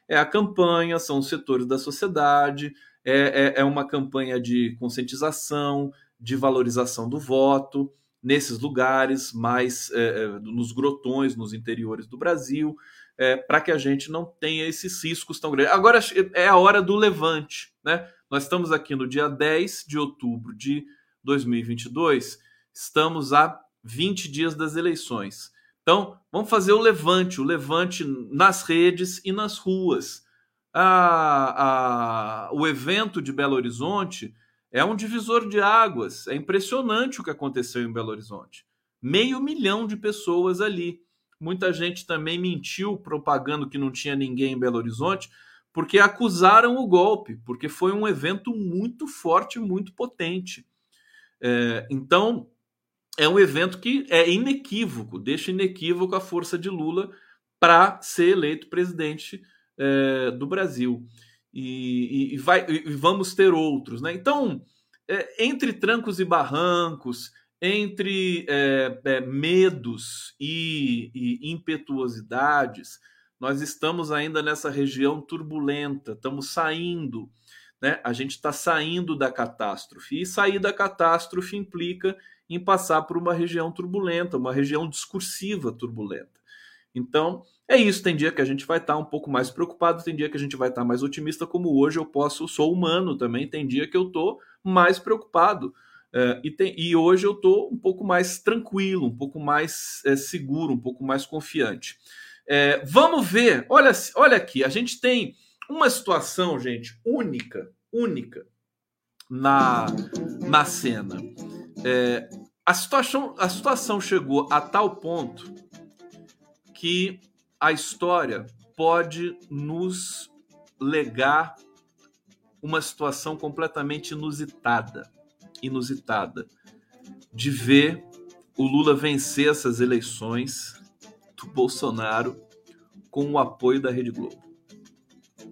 É a campanha, são os setores da sociedade, é, é, é uma campanha de conscientização, de valorização do voto nesses lugares, mais é, é nos grotões, nos interiores do Brasil, é, para que a gente não tenha esses riscos tão grandes. Agora é a hora do levante, né? Nós estamos aqui no dia 10 de outubro de 2022 Estamos a 20 dias das eleições. Então, vamos fazer o levante, o levante nas redes e nas ruas. A, a, o evento de Belo Horizonte é um divisor de águas. É impressionante o que aconteceu em Belo Horizonte. Meio milhão de pessoas ali. Muita gente também mentiu propagando que não tinha ninguém em Belo Horizonte, porque acusaram o golpe, porque foi um evento muito forte, muito potente. É, então, é um evento que é inequívoco, deixa inequívoco a força de Lula para ser eleito presidente é, do Brasil. E, e, vai, e, vamos ter outros. Né? Então, é, entre trancos e barrancos, entre é, é medos e, e impetuosidades, nós estamos ainda nessa região turbulenta, estamos saindo. Né? A gente está saindo da catástrofe. E sair da catástrofe implica em passar por uma região turbulenta, uma região discursiva turbulenta. Então, é isso. Tem dia que a gente vai estar um pouco mais preocupado, tem dia que a gente vai estar mais otimista, como hoje eu posso, sou humano também, tem dia que eu estou mais preocupado. É, e, tem, e, hoje eu estou um pouco mais tranquilo, um pouco mais é, seguro, um pouco mais confiante. É, vamos ver, olha, olha aqui, a gente tem uma situação, gente, única, única na, na cena. É, a, situação, a situação chegou a tal ponto que a história pode nos legar uma situação completamente inusitada. inusitada de ver o Lula vencer essas eleições do Bolsonaro com o apoio da Rede Globo.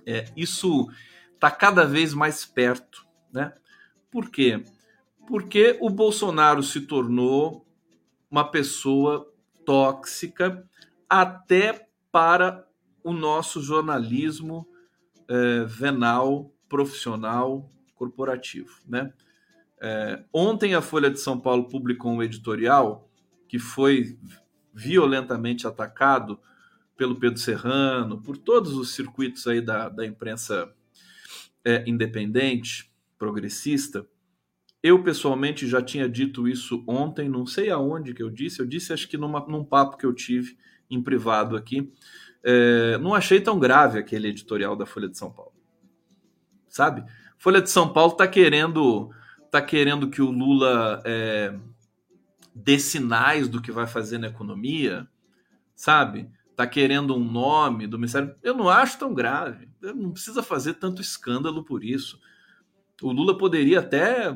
É, isso está cada vez mais perto, né? Por quê? Porque o Bolsonaro se tornou uma pessoa tóxica até para o nosso jornalismo é, venal, profissional, corporativo, né? É, ontem a Folha de São Paulo publicou um editorial que foi violentamente atacado pelo Pedro Serrano, por todos os circuitos aí da, da imprensa é, independente, progressista. Eu, pessoalmente, já tinha dito isso ontem, não sei aonde que eu disse, eu disse acho que numa, num papo que eu tive em privado aqui. É, não achei tão grave aquele editorial da Folha de São Paulo. Sabe? Folha de São Paulo está querendo, tá querendo que o Lula é, dê sinais do que vai fazer na economia, sabe? Tá querendo um nome do Ministério. Eu não acho tão grave. Não precisa fazer tanto escândalo por isso. O Lula poderia até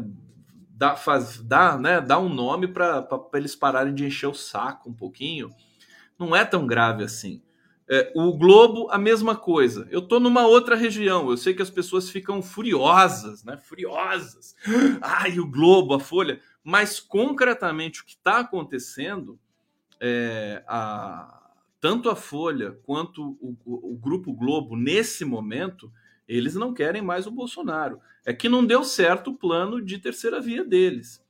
dar, faz, dar, né, dar um nome para eles pararem de encher o saco um pouquinho. Não é tão grave assim. É, o Globo, a mesma coisa. Eu estou numa outra região. Eu sei que as pessoas ficam furiosas, né? Furiosas. Ai, o Globo, a Folha. Mas concretamente o que está acontecendo, é, a, tanto a Folha quanto o, o, o, Grupo Globo, nesse momento, eles não querem mais o Bolsonaro. É que não deu certo o plano de terceira via deles.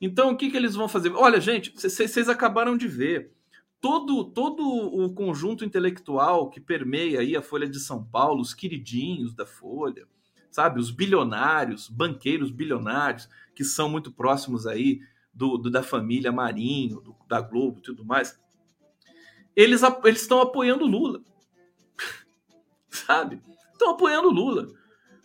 Então, o que, que eles vão fazer? Olha, gente, vocês acabaram de ver. Todo, todo o conjunto intelectual que permeia aí a Folha de São Paulo, os queridinhos da Folha, sabe? Os bilionários, banqueiros bilionários, que são muito próximos aí do, do da família Marinho, do, da Globo tudo mais. Eles, eles estão apoiando Lula. sabe? Estão apoiando Lula.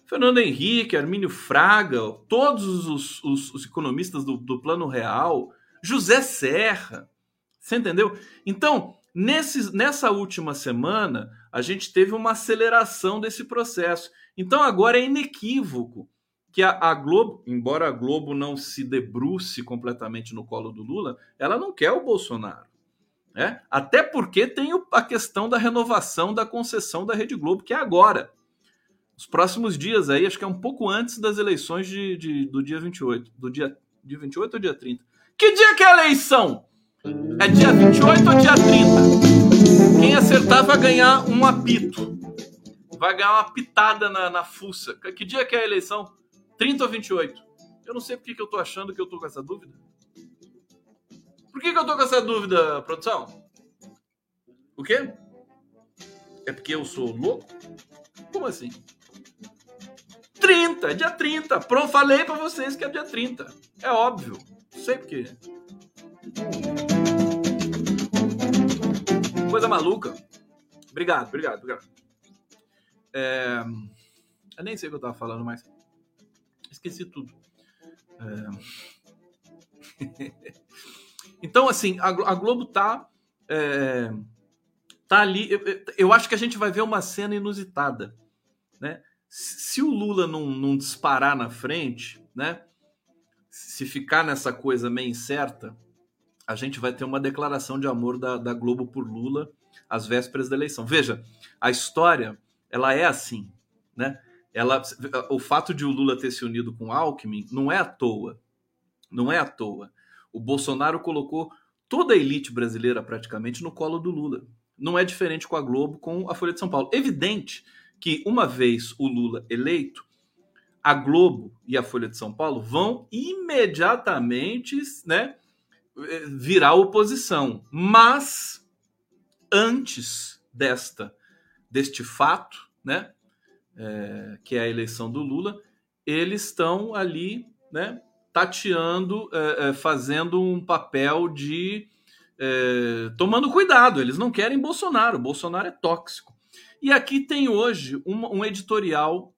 Fernando Henrique, Armínio Fraga, todos os, os, os economistas do, do Plano Real, José Serra, você entendeu? Então, nessa última semana, a gente teve uma aceleração desse processo. Então, agora é inequívoco que a, a, Globo, embora a Globo não se debruce completamente no colo do Lula, ela não quer o Bolsonaro. Né? Até porque tem a questão da renovação da concessão da Rede Globo, que é agora. Os próximos dias aí, acho que é um pouco antes das eleições de, de do dia 28. Do dia, dia 28 ou dia 30? Que dia que é a eleição? É dia 28 ou dia 30? Quem acertar vai ganhar um apito. Vai ganhar uma pitada na, na fuça. Que dia que é a eleição? 30 ou 28? Eu não sei porque que eu tô achando que eu tô com essa dúvida. Por que, que eu tô com essa dúvida, produção? O quê? É porque eu sou louco? Como assim? 30, dia 30. Pronto, falei para vocês que é dia 30. É óbvio. Sei por quê. Coisa maluca. Obrigado, obrigado, obrigado. É... Eu nem sei o que eu tava falando, mas esqueci tudo. É... então, assim, a, Globo tá, é... tá ali. Eu, eu acho que a gente vai ver uma cena inusitada, né? Se o Lula não, não disparar na frente, né? Se ficar nessa coisa meio incerta, a gente vai ter uma declaração de amor da, da Globo por Lula às vésperas da eleição. Veja, a história ela é assim, né? Ela, o fato de o Lula ter se unido com Alckmin não é à toa, não é à toa. O Bolsonaro colocou toda a elite brasileira praticamente no colo do Lula. Não é diferente com a Globo, com a Folha de São Paulo. Evidente que uma vez o Lula eleito, a Globo e a Folha de São Paulo vão imediatamente, né, virar oposição. Mas antes desta deste fato, né, é, que é a eleição do Lula, eles estão ali, né, tateando, é, é, fazendo um papel de tomando cuidado. Eles não querem Bolsonaro. Bolsonaro é tóxico. E aqui tem hoje um, um editorial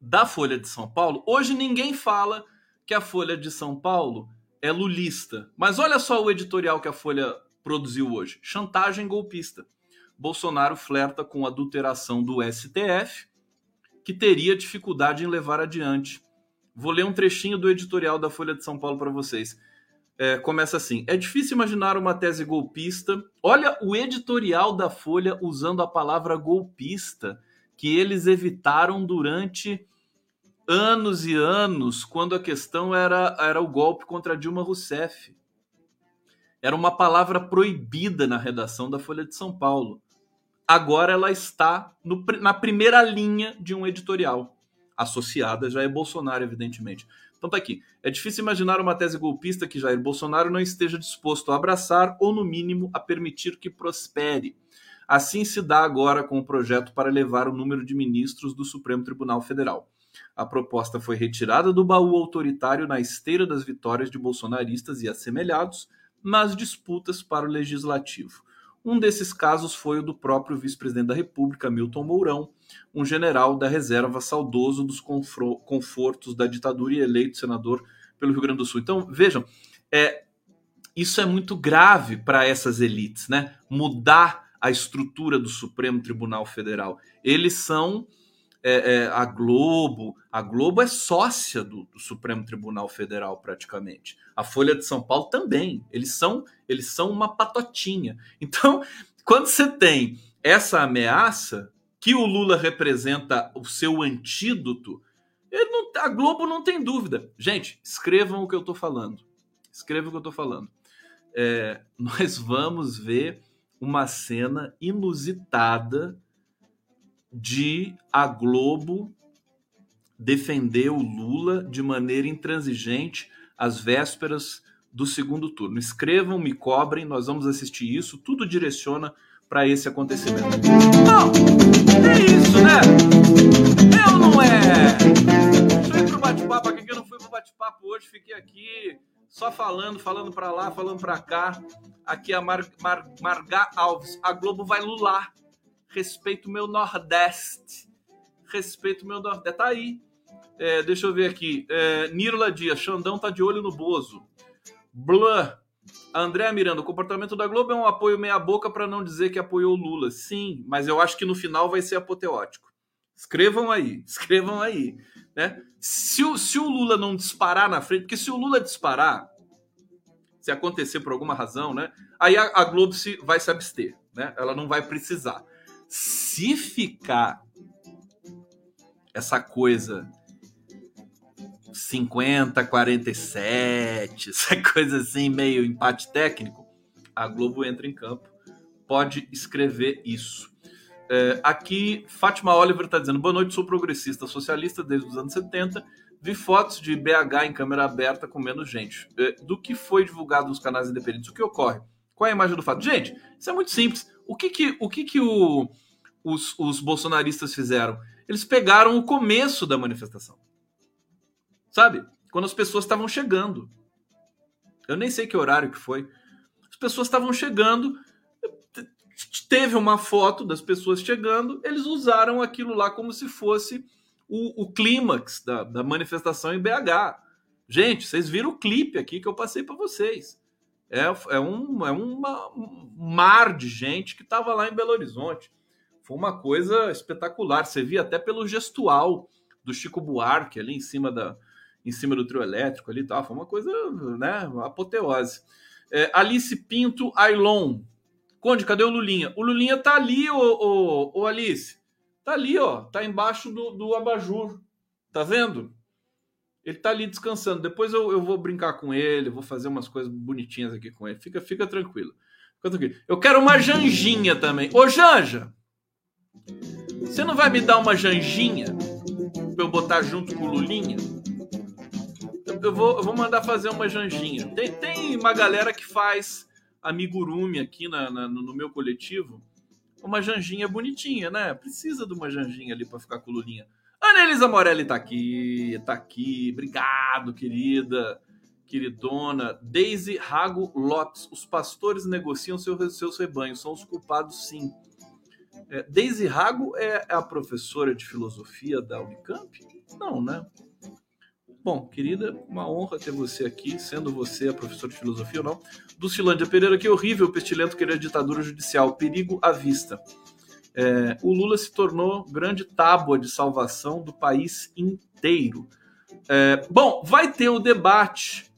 da Folha de São Paulo. Hoje ninguém fala que a Folha de São Paulo é lulista. Mas olha só o editorial que a Folha produziu hoje: chantagem golpista. Bolsonaro flerta com adulteração do STF, que teria dificuldade em levar adiante Vou ler um trechinho do editorial da Folha de São Paulo para vocês. É, começa assim: É difícil imaginar uma tese golpista. Olha o editorial da Folha usando a palavra golpista, que eles evitaram durante anos e anos, quando a questão era, era o golpe contra Dilma Rousseff. Era uma palavra proibida na redação da Folha de São Paulo. Agora ela está no, na primeira linha de um editorial. Associada já é Bolsonaro, evidentemente. Então tá aqui. É difícil imaginar uma tese golpista que Jair Bolsonaro não esteja disposto a abraçar ou, no mínimo, a permitir que prospere. Assim se dá agora com o projeto para elevar o número de ministros do Supremo Tribunal Federal. A proposta foi retirada do baú autoritário na esteira das vitórias de bolsonaristas e assemelhados nas disputas para o legislativo. Um desses casos foi o do próprio vice-presidente da República, Milton Mourão, um general da reserva saudoso dos confortos da ditadura e eleito senador pelo Rio Grande do Sul. Então, vejam, é, isso é muito grave para essas elites, né? Mudar a estrutura do Supremo Tribunal Federal. Eles são é, é, a Globo. A Globo é sócia do, do, Supremo Tribunal Federal, praticamente. A Folha de São Paulo também. Eles são, eles são uma patotinha. Então, quando você tem essa ameaça que o Lula representa o seu antídoto, não, a Globo não tem dúvida. Gente, escrevam o que eu estou falando. Escrevam o que eu estou falando. É, nós vamos ver uma cena inusitada de a Globo defender o Lula de maneira intransigente às vésperas do segundo turno. Escrevam, me cobrem, nós vamos assistir isso, tudo direciona para esse acontecimento. Não, é isso, né? Eu não é. Deixa eu ir pro bate-papo aqui, que eu não fui pro bate-papo hoje, fiquei aqui só falando, falando para lá, falando para cá. Aqui a Mar, Mar, Marga Alves, a Globo vai lular respeito meu Nordeste. Respeito o meu Nordeste. Tá aí. É, deixa eu ver aqui. É, Nirla Dias, Xandão tá de olho no Bozo. Blur. André Miranda, o comportamento da Globo é um apoio meia-boca para não dizer que apoiou Lula. Sim, mas eu acho que no final vai ser apoteótico. Escrevam aí, escrevam aí. Né? Se, o, se o Lula não disparar na frente, porque se o Lula disparar, se acontecer por alguma razão, né? Aí a, a Globo se, vai se abster, né? Ela não vai precisar. Se ficar essa coisa 50, 47, essa coisa assim, meio empate técnico, a Globo entra em campo. Pode escrever isso. É, aqui, Fátima Oliver está dizendo: boa noite, sou progressista socialista desde os anos 70. Vi fotos de BH em câmera aberta com menos gente. É, do que foi divulgado nos canais independentes, o que ocorre? Qual é a imagem do fato? Gente, isso é muito simples. O que que o, que que o, os, os bolsonaristas fizeram? Eles pegaram o começo da manifestação. Sabe? Quando as pessoas estavam chegando. Eu nem sei que horário que foi. As pessoas estavam chegando, teve uma foto das pessoas chegando, eles usaram aquilo lá como se fosse o, o clímax da, da manifestação em BH. Gente, vocês viram o clipe aqui que eu passei para vocês. É, é, um, é uma, um mar de gente que estava lá em Belo Horizonte. Foi uma coisa espetacular. Você via até pelo gestual do Chico Buarque ali em cima, da, em cima do trio elétrico ali tal. Foi uma coisa, né, apoteose. É, Alice Pinto Ailon. Conde, cadê o Lulinha? O Lulinha tá ali, ô Alice. Tá ali, ó. Tá embaixo do, do abajur. Tá vendo? Ele tá ali descansando. Depois eu, eu vou brincar com ele, vou fazer umas coisas bonitinhas aqui com ele. Fica, fica tranquilo. Fica tranquilo. Eu quero uma janjinha também. Ô, Janja! Você não vai me dar uma janjinha pra eu botar junto com o Lulinha? Eu vou, eu vou mandar fazer uma janjinha. Tem, tem uma galera que faz amigurumi aqui na, na, no meu coletivo. Uma janjinha bonitinha, né? Precisa de uma janjinha ali para ficar com o Lulinha. Ana Elisa Morelli tá aqui, tá aqui. Obrigado, querida, queridona. Daisy Rago Lopes. Os pastores negociam seus, seus rebanhos. São os culpados, sim. É, Daisy Rago é a professora de filosofia da Unicamp? Não, né? Bom, querida, uma honra ter você aqui, sendo você a professora de filosofia ou não. Dulcilândia Pereira, que horrível, pestilento querer ditadura judicial, perigo à vista. É, o Lula se tornou grande tábua de salvação do país inteiro. É, bom, vai ter o debate.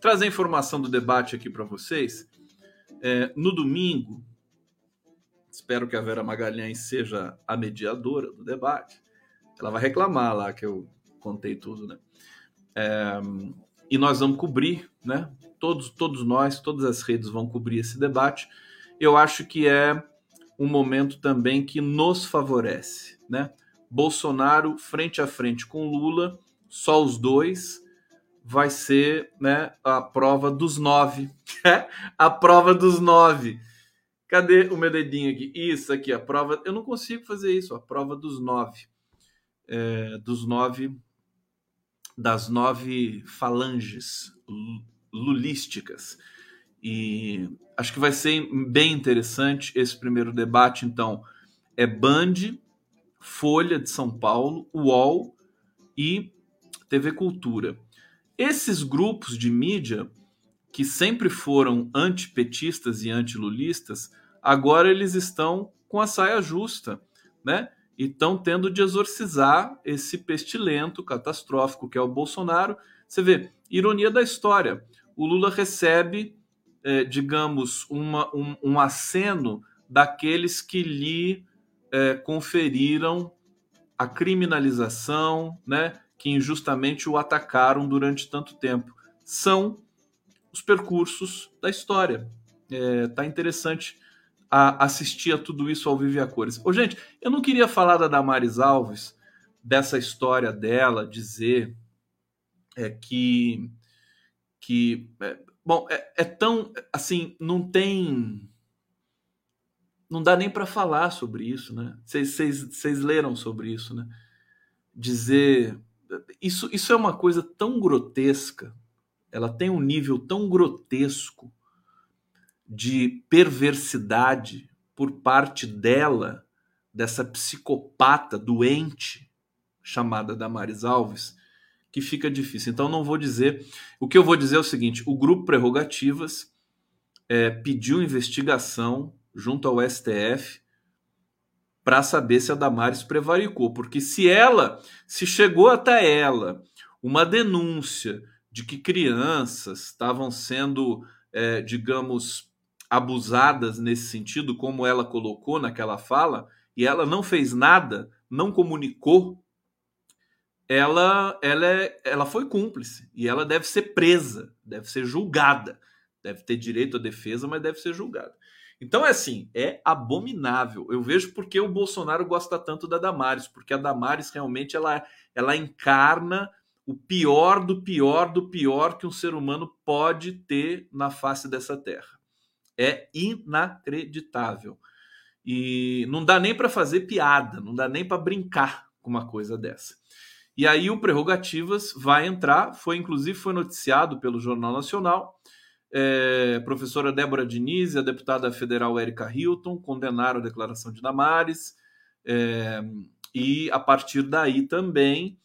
Trazer informação do debate aqui para vocês. É, no domingo, espero que a Vera Magalhães seja a mediadora do debate. Ela vai reclamar lá que eu contei tudo, né? É, e nós vamos cobrir, né? Todos, todos nós, todas as redes vão cobrir esse debate. Eu acho que é um momento também que nos favorece, né? Bolsonaro frente a frente com Lula, só os dois, vai ser né, a prova dos nove. a prova dos nove. Cadê o meu dedinho aqui? Isso aqui, a prova. Eu não consigo fazer isso, a prova dos nove. É, dos nove. Das nove falanges lulísticas. E acho que vai ser bem interessante esse primeiro debate. Então, é Band, Folha de São Paulo, UOL e TV Cultura. Esses grupos de mídia, que sempre foram antipetistas e antilulistas, agora eles estão com a saia justa, né? E estão tendo de exorcizar esse pestilento catastrófico que é o Bolsonaro. Você vê, ironia da história. O Lula recebe, eh, digamos, uma, um, um aceno daqueles que lhe eh, conferiram a criminalização, né, que injustamente o atacaram durante tanto tempo. São os percursos da história. É, tá interessante a assistir a tudo isso ao vivo e a cores. Ô, gente, eu não queria falar da Damares Alves, dessa história dela, dizer é, que. que é, bom, é, é tão. Assim, não tem. Não dá nem para falar sobre isso, né? Vocês leram sobre isso, né? Dizer. Isso, isso é uma coisa tão grotesca, ela tem um nível tão grotesco de perversidade por parte dela, dessa psicopata doente chamada Damares Alves, que fica difícil. Então não vou dizer. O que eu vou dizer é o seguinte: o grupo Prerrogativas é, pediu investigação junto ao STF para saber se a Damares prevaricou, porque se ela, se chegou até ela uma denúncia de que crianças estavam sendo, é, digamos, abusadas nesse sentido, como ela colocou naquela fala, e ela não fez nada, não comunicou, ela, ela, é, ela foi cúmplice e ela deve ser presa, deve ser julgada, deve ter direito à defesa, mas deve ser julgada. Então é assim, é abominável. Eu vejo porque o Bolsonaro gosta tanto da Damares, porque a Damares realmente ela, ela encarna o pior do pior do pior que um ser humano pode ter na face dessa terra. É inacreditável. E não dá nem para fazer piada, não dá nem para brincar com uma coisa dessa. E aí o Prerrogativas vai entrar, foi inclusive foi noticiado pelo Jornal Nacional. É, professora Débora Diniz e a deputada federal Érica Hilton condenaram a declaração de Damares. É, e a partir daí também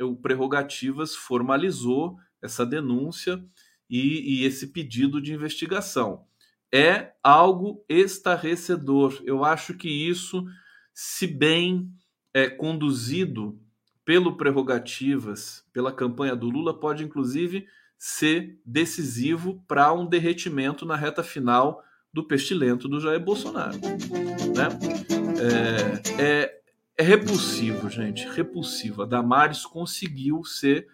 o Prerrogativas formalizou essa denúncia e, e esse pedido de investigação é algo estarrecedor. Eu acho que isso, se bem é, conduzido pelo prerrogativas, pela campanha do Lula, pode inclusive ser decisivo para um derretimento na reta final do pestilento do Jair Bolsonaro. Né? É, é, é repulsivo, gente, repulsivo. A Damares conseguiu ser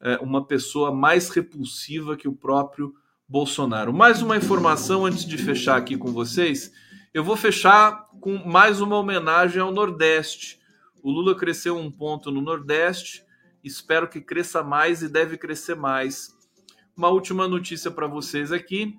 é, uma pessoa mais repulsiva que o próprio Bolsonaro. Mais uma informação antes de fechar aqui com vocês. Eu vou fechar com mais uma homenagem ao Nordeste. O Lula cresceu um ponto no Nordeste, espero que cresça mais e deve crescer mais. Uma última notícia para vocês aqui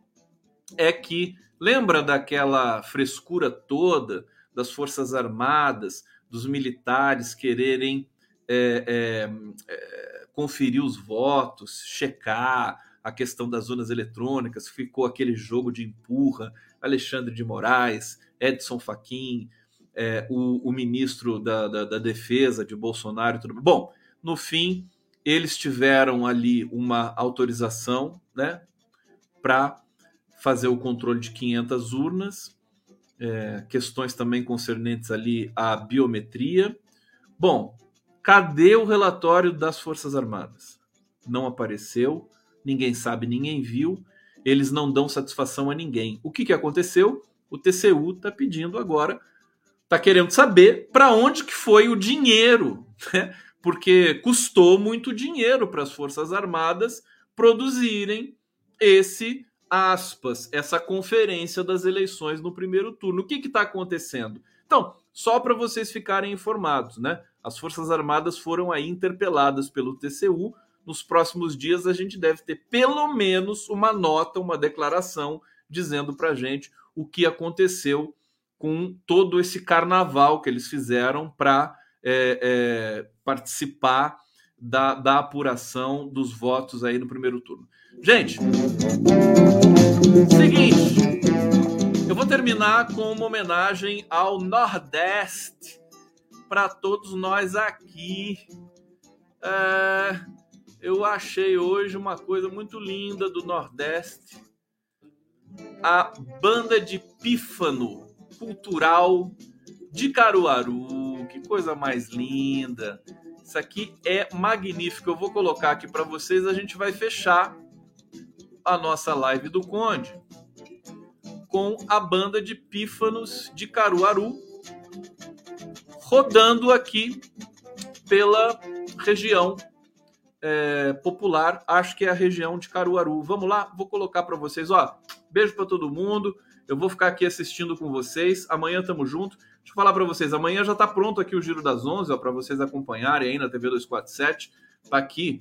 é que lembra daquela frescura toda das Forças Armadas, dos militares quererem é, é, é, conferir os votos, checar, a questão das zonas eletrônicas, ficou aquele jogo de empurra, Alexandre de Moraes, Edson Fachin, é, o, o, ministro da, da, da, Defesa de Bolsonaro e tudo. Bom, no fim, eles tiveram ali uma autorização né, para fazer o controle de 500 urnas, é, questões também concernentes ali à biometria. Bom, Cadê o relatório das Forças Armadas? Não apareceu, ninguém sabe, ninguém viu, eles não dão satisfação a ninguém. O que, que aconteceu? O TCU está pedindo agora, está querendo saber para onde que foi o dinheiro, né? porque custou muito dinheiro para as Forças Armadas produzirem esse aspas, essa conferência das eleições no primeiro turno. O que está acontecendo? Então, só para vocês ficarem informados, né? As Forças Armadas foram aí interpeladas pelo TCU. Nos próximos dias a gente deve ter pelo menos uma nota, uma declaração dizendo para gente o que aconteceu com todo esse carnaval que eles fizeram para é, é, participar da, da apuração dos votos aí no primeiro turno. Gente, seguinte, eu vou terminar com uma homenagem ao Nordeste para todos nós aqui. É, eu achei hoje uma coisa muito linda do Nordeste. A banda de pífano cultural de Caruaru. Que coisa mais linda. Isso aqui é magnífico. Eu vou colocar aqui para vocês. A gente vai fechar a nossa live do Conde com a banda de pífanos de Caruaru rodando aqui pela região é, popular, acho que é a região de Caruaru. Vamos lá, vou colocar para vocês, ó. Beijo para todo mundo. Eu vou ficar aqui assistindo com vocês. Amanhã tamo junto. Deixa eu falar para vocês, amanhã já tá pronto aqui o Giro das 11, para vocês acompanharem aí na TV 247. Tá aqui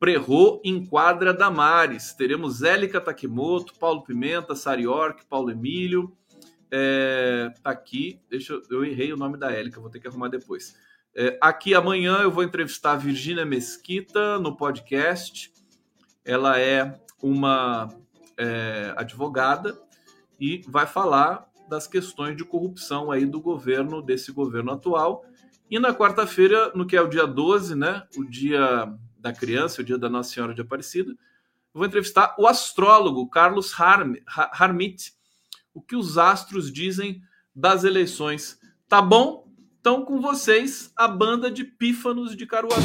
Prerro em quadra Damares. Teremos Élica Takimoto, Paulo Pimenta, Sariork, Paulo Emílio. É, tá aqui, deixa eu, eu errei o nome da Élica, vou ter que arrumar depois. É, aqui amanhã eu vou entrevistar a Virgínia Mesquita no podcast. Ela é uma é, advogada e vai falar das questões de corrupção aí do governo, desse governo atual. E na quarta-feira, no que é o dia 12, né? O dia da criança, o dia da Nossa Senhora de Aparecida, vou entrevistar o astrólogo Carlos Harm, Harmit, o que os astros dizem das eleições. Tá bom? Então, com vocês, a banda de pífanos de Caruaru.